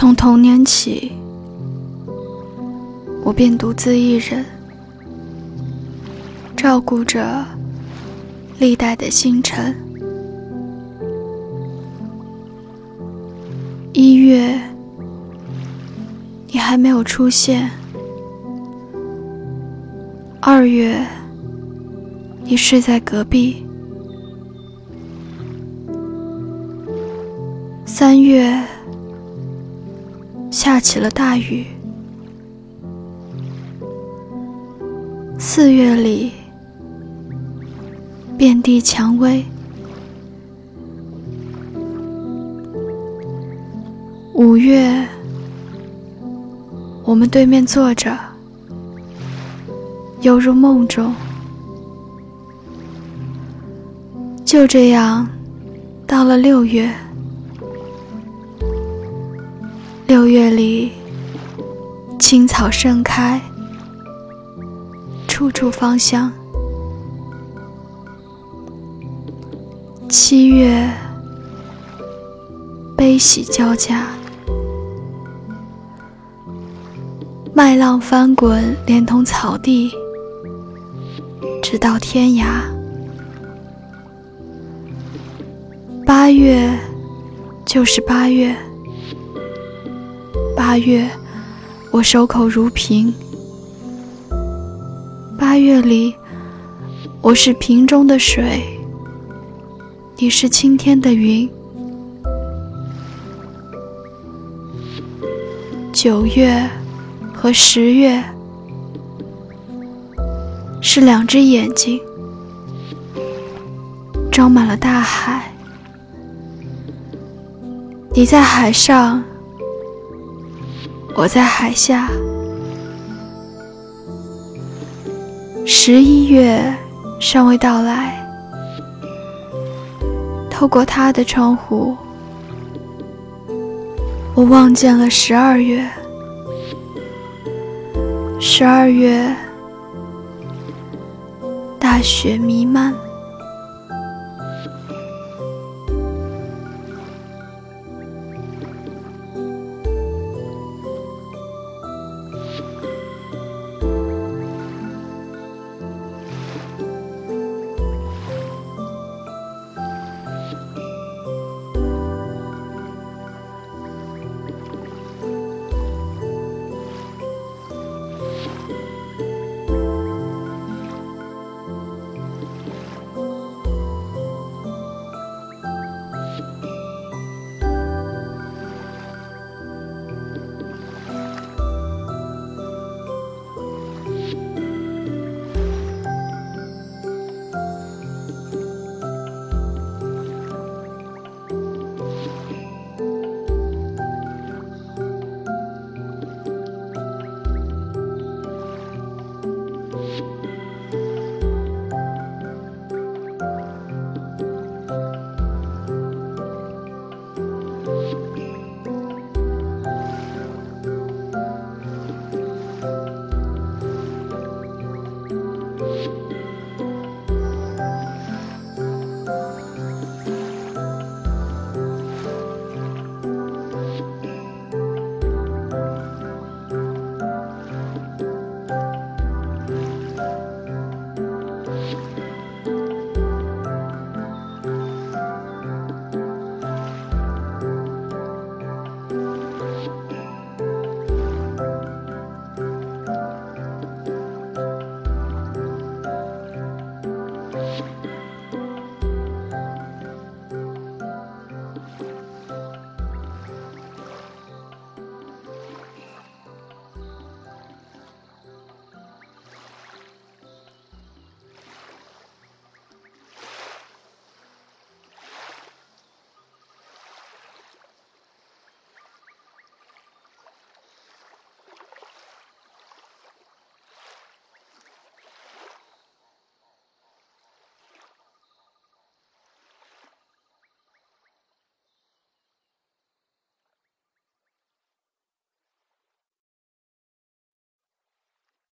从童年起，我便独自一人，照顾着历代的星辰。一月，你还没有出现；二月，你睡在隔壁；三月。下起了大雨。四月里，遍地蔷薇。五月，我们对面坐着，犹如梦中。就这样，到了六月。六月里，青草盛开，处处芳香。七月，悲喜交加，麦浪翻滚，连同草地，直到天涯。八月，就是八月。八月，我守口如瓶。八月里，我是瓶中的水，你是青天的云。九月和十月是两只眼睛，装满了大海。你在海上。我在海下，十一月尚未到来。透过他的窗户，我望见了十二月。十二月，大雪弥漫。